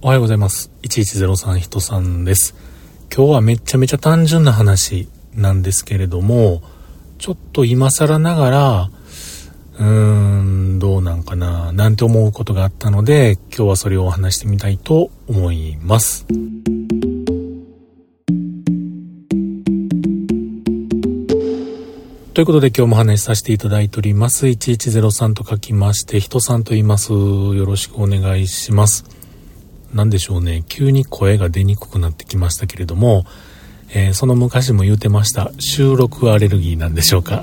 おはようございます。1103人さんです。今日はめちゃめちゃ単純な話なんですけれども、ちょっと今更ながら、うーん、どうなんかな、なんて思うことがあったので、今日はそれを話してみたいと思います。ということで今日も話しさせていただいております。1103と書きまして、人さんと言います。よろしくお願いします。何でしょうね、急に声が出にくくなってきましたけれども、えー、その昔も言うてました、収録アレルギーなんでしょうか。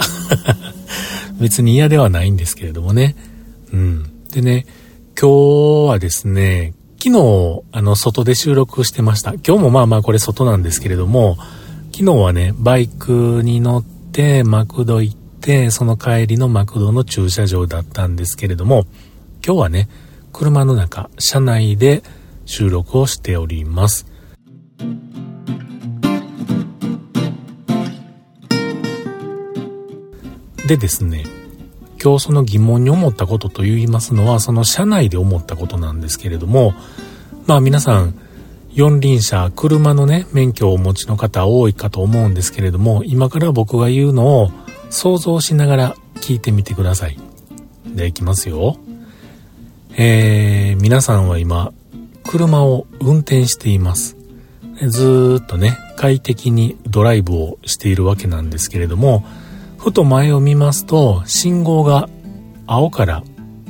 別に嫌ではないんですけれどもね。うん。でね、今日はですね、昨日、あの、外で収録してました。今日もまあまあこれ外なんですけれども、昨日はね、バイクに乗って、マクド行って、その帰りのマクドの駐車場だったんですけれども、今日はね、車の中、車内で、収録をしております。でですね、今日その疑問に思ったことと言いますのは、その車内で思ったことなんですけれども、まあ皆さん、四輪車、車のね、免許をお持ちの方多いかと思うんですけれども、今から僕が言うのを想像しながら聞いてみてください。で、いきますよ。えー、皆さんは今、車を運転しています。ずーっとね、快適にドライブをしているわけなんですけれども、ふと前を見ますと、信号が青から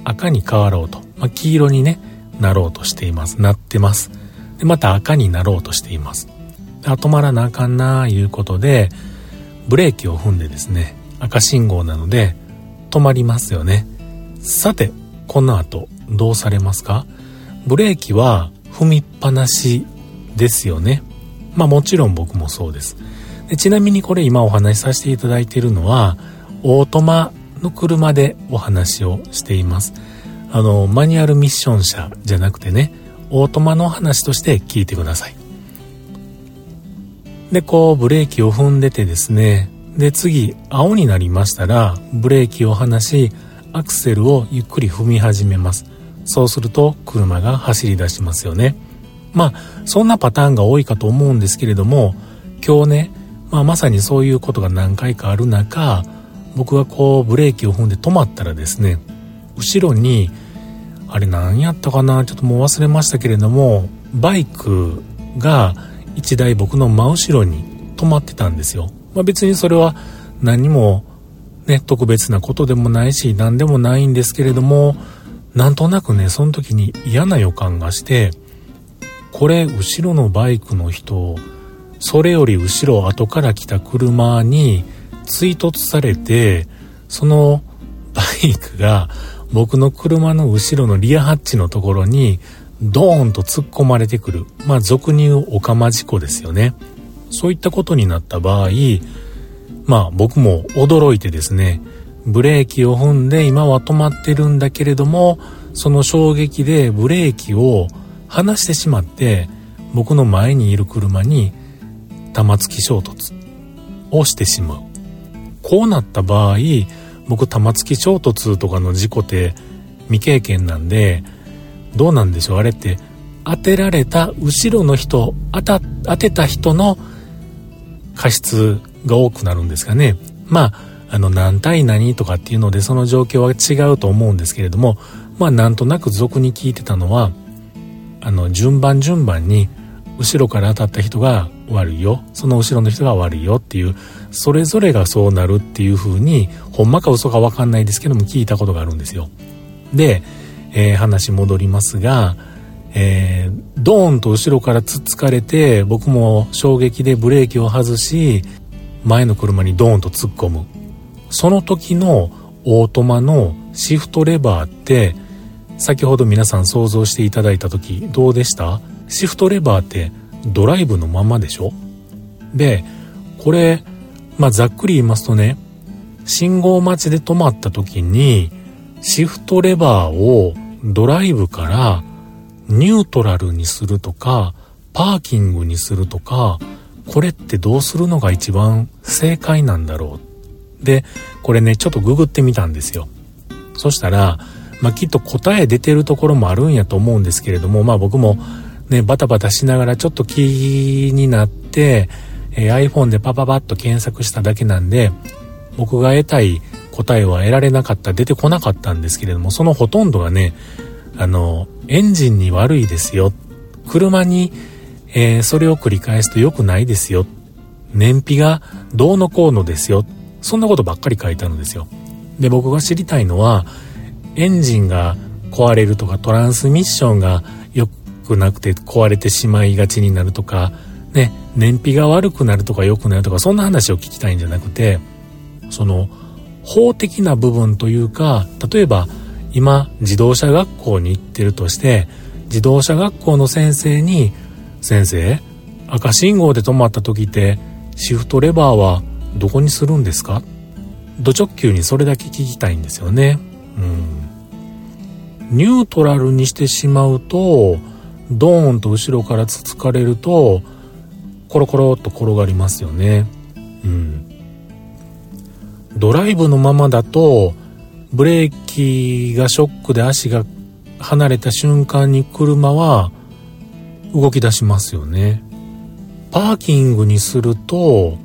赤に変わろうと、まあ、黄色にね、なろうとしています。なってます。で、また赤になろうとしています。あ、止まらなあかんなあいうことで、ブレーキを踏んでですね、赤信号なので、止まりますよね。さて、この後、どうされますか？ブレーキは踏みっぱなしですよね。まあもちろん僕もそうです。でちなみにこれ今お話しさせていただいているのは、オートマの車でお話をしています。あの、マニュアルミッション車じゃなくてね、オートマの話として聞いてください。で、こう、ブレーキを踏んでてですね、で、次、青になりましたら、ブレーキを離し、アクセルをゆっくり踏み始めます。そうすると車が走り出しますよね。まあ、そんなパターンが多いかと思うんですけれども、今日ね、まあ、まさにそういうことが何回かある中、僕がこうブレーキを踏んで止まったらですね、後ろに、あれ何やったかな？ちょっともう忘れましたけれども、バイクが1台僕の真後ろに止まってたんですよ。まあ、別にそれは何もね、特別なことでもないし、何でもないんですけれども、なんとなくね、その時に嫌な予感がして、これ、後ろのバイクの人、それより後ろ後から来た車に追突されて、そのバイクが僕の車の後ろのリアハッチのところにドーンと突っ込まれてくる。まあ俗に言うオカマ事故ですよね。そういったことになった場合、まあ僕も驚いてですね、ブレーキを踏んで今は止まってるんだけれども、その衝撃でブレーキを離してしまって、僕の前にいる車に玉突き衝突をしてしまう。こうなった場合、僕玉突き衝突とかの事故って未経験なんで、どうなんでしょう？あれって当てられた後ろの人、当た、当てた人の過失が多くなるんですかね。まあ、あの何対何とかっていうのでその状況は違うと思うんですけれどもまあなんとなく俗に聞いてたのはあの順番順番に後ろから当たった人が悪いよその後ろの人が悪いよっていうそれぞれがそうなるっていう風にほんまか嘘かわかんないですけども聞いたことがあるんですよ。で、えー、話戻りますがえー、ドーンと後ろからつっつかれて僕も衝撃でブレーキを外し前の車にドーンと突っ込む。その時のオートマのシフトレバーって先ほど皆さん想像していただいた時どうでした？シフトレバーってドライブのままでしょ？で、これ、まあ、ざっくり言いますとね、信号待ちで止まった時に、シフトレバーをドライブからニュートラルにするとか、パーキングにするとか、これってどうするのが一番正解なんだろうで、これね、ちょっとググってみたんですよ。そしたら、まあ、きっと答え出てるところもあるんやと思うんですけれども、まあ僕もね、バタバタしながらちょっと気になって、えー、iPhone でパパパッと検索しただけなんで、僕が得たい答えは得られなかった、出てこなかったんですけれども、そのほとんどがね、あの、エンジンに悪いですよ。車に、えー、それを繰り返すと良くないですよ。燃費がどうのこうのですよ。そんなことばっかり書いてあるんですよ。で、僕が知りたいのは、エンジンが壊れるとか、トランスミッションが良くなくて壊れてしまいがちになるとか、ね、燃費が悪くなるとか良くなるとか、そんな話を聞きたいんじゃなくて、その、法的な部分というか、例えば、今、自動車学校に行ってるとして、自動車学校の先生に、先生、赤信号で止まった時って、シフトレバーはどこにするんですか？ド直球にそれだけ聞きたいんですよね。うん。ニュートラルにしてしまうと、ドーンと後ろからつつかれると、コロコロと転がりますよね。うん。ドライブのままだと、ブレーキがショックで足が離れた瞬間に車は動き出しますよね。パーキングにすると、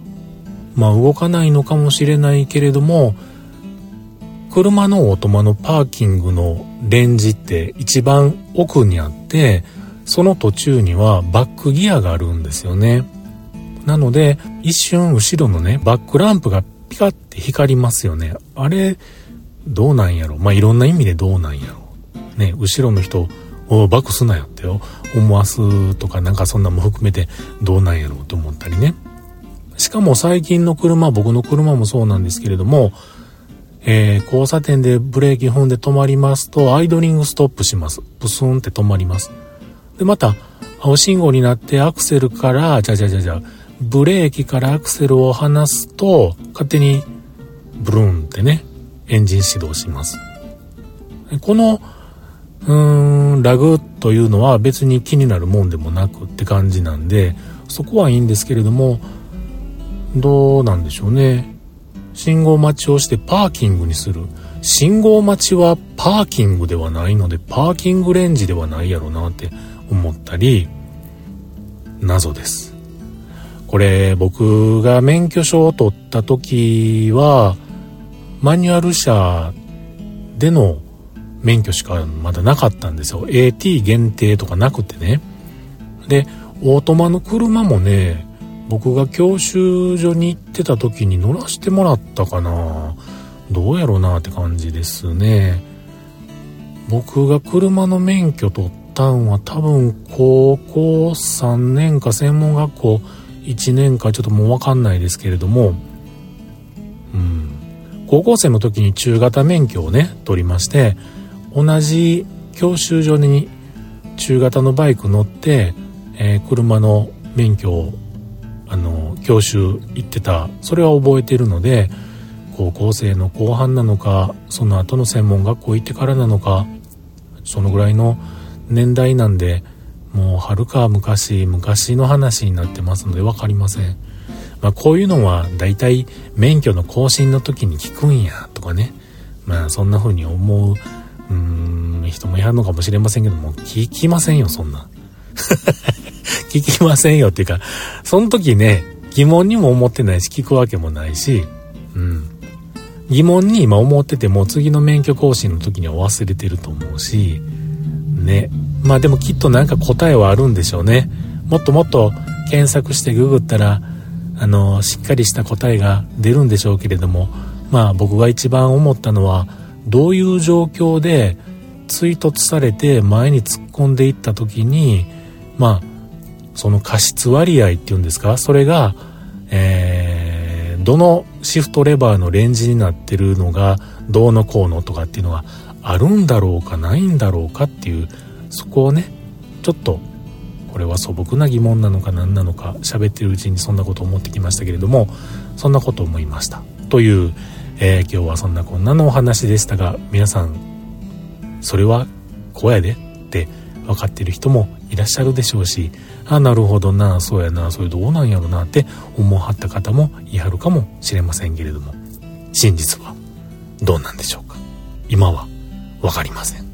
まあ動かないのかもしれないけれども、車のオートマのパーキングのレンジって一番奥にあって、その途中にはバックギアがあるんですよね。なので、一瞬後ろのね、バックランプがピカって光りますよね。あれ、どうなんやろ？まあ、いろんな意味でどうなんやろ？ね、後ろの人、おバックすなよって、思わすとかなんかそんなも含めてどうなんやろうと思ったりね。しかも最近の車、僕の車もそうなんですけれども、えー、交差点でブレーキ踏んで止まりますと、アイドリングストップします。プスンって止まります。で、また、青信号になってアクセルから、じゃじゃじゃじゃ、ブレーキからアクセルを離すと、勝手にブルーンってね、エンジン始動します。この、うーん、ラグというのは別に気になるもんでもなくって感じなんで、そこはいいんですけれども、どうなんでしょうね。信号待ちをしてパーキングにする。信号待ちはパーキングではないので、パーキングレンジではないやろなって思ったり、謎です。これ僕が免許証を取った時は、マニュアル車での免許しかまだなかったんですよ。AT 限定とかなくてね。で、オートマの車もね、僕が教習所に行ってた時に乗らせてもらったかな。どうやろうなって感じですね。僕が車の免許取ったんは多分高校3年か専門学校1年かちょっともうわかんないですけれども、うん。高校生の時に中型免許をね、取りまして、同じ教習所に中型のバイク乗って、えー、車の免許をあの教習行ってたそれは覚えてるので高校生の後半なのかその後の専門学校行ってからなのかそのぐらいの年代なんでもうはるか昔昔の話になってますので分かりません、まあ、こういうのはだいたい免許の更新の時に聞くんやとかねまあそんな風に思ううん、人もやるのかもしれませんけども、聞きませんよ、そんな。聞きませんよっていうか、その時ね、疑問にも思ってないし、聞くわけもないし、うん。疑問に今思ってても、次の免許更新の時には忘れてると思うし、ね。まあでもきっとなんか答えはあるんでしょうね。もっともっと検索してググったら、あの、しっかりした答えが出るんでしょうけれども、まあ僕が一番思ったのは、どういう状況で追突されて前に突っ込んでいった時にまあその過失割合っていうんですか？それが、えー、どのシフトレバーのレンジになってるのがどうのこうのとかっていうのはあるんだろうかないんだろうかっていうそこをねちょっとこれは素朴な疑問なのか何なのか喋ってるうちにそんなこと思ってきましたけれどもそんなこと思いましたというえー、今日はそんなこんなのお話でしたが、皆さん、それはこうやでって分かってる人もいらっしゃるでしょうし、あ、なるほどな、そうやな、それどうなんやろなって思わはった方もいはるかもしれませんけれども。真実はどうなんでしょうか今はわかりません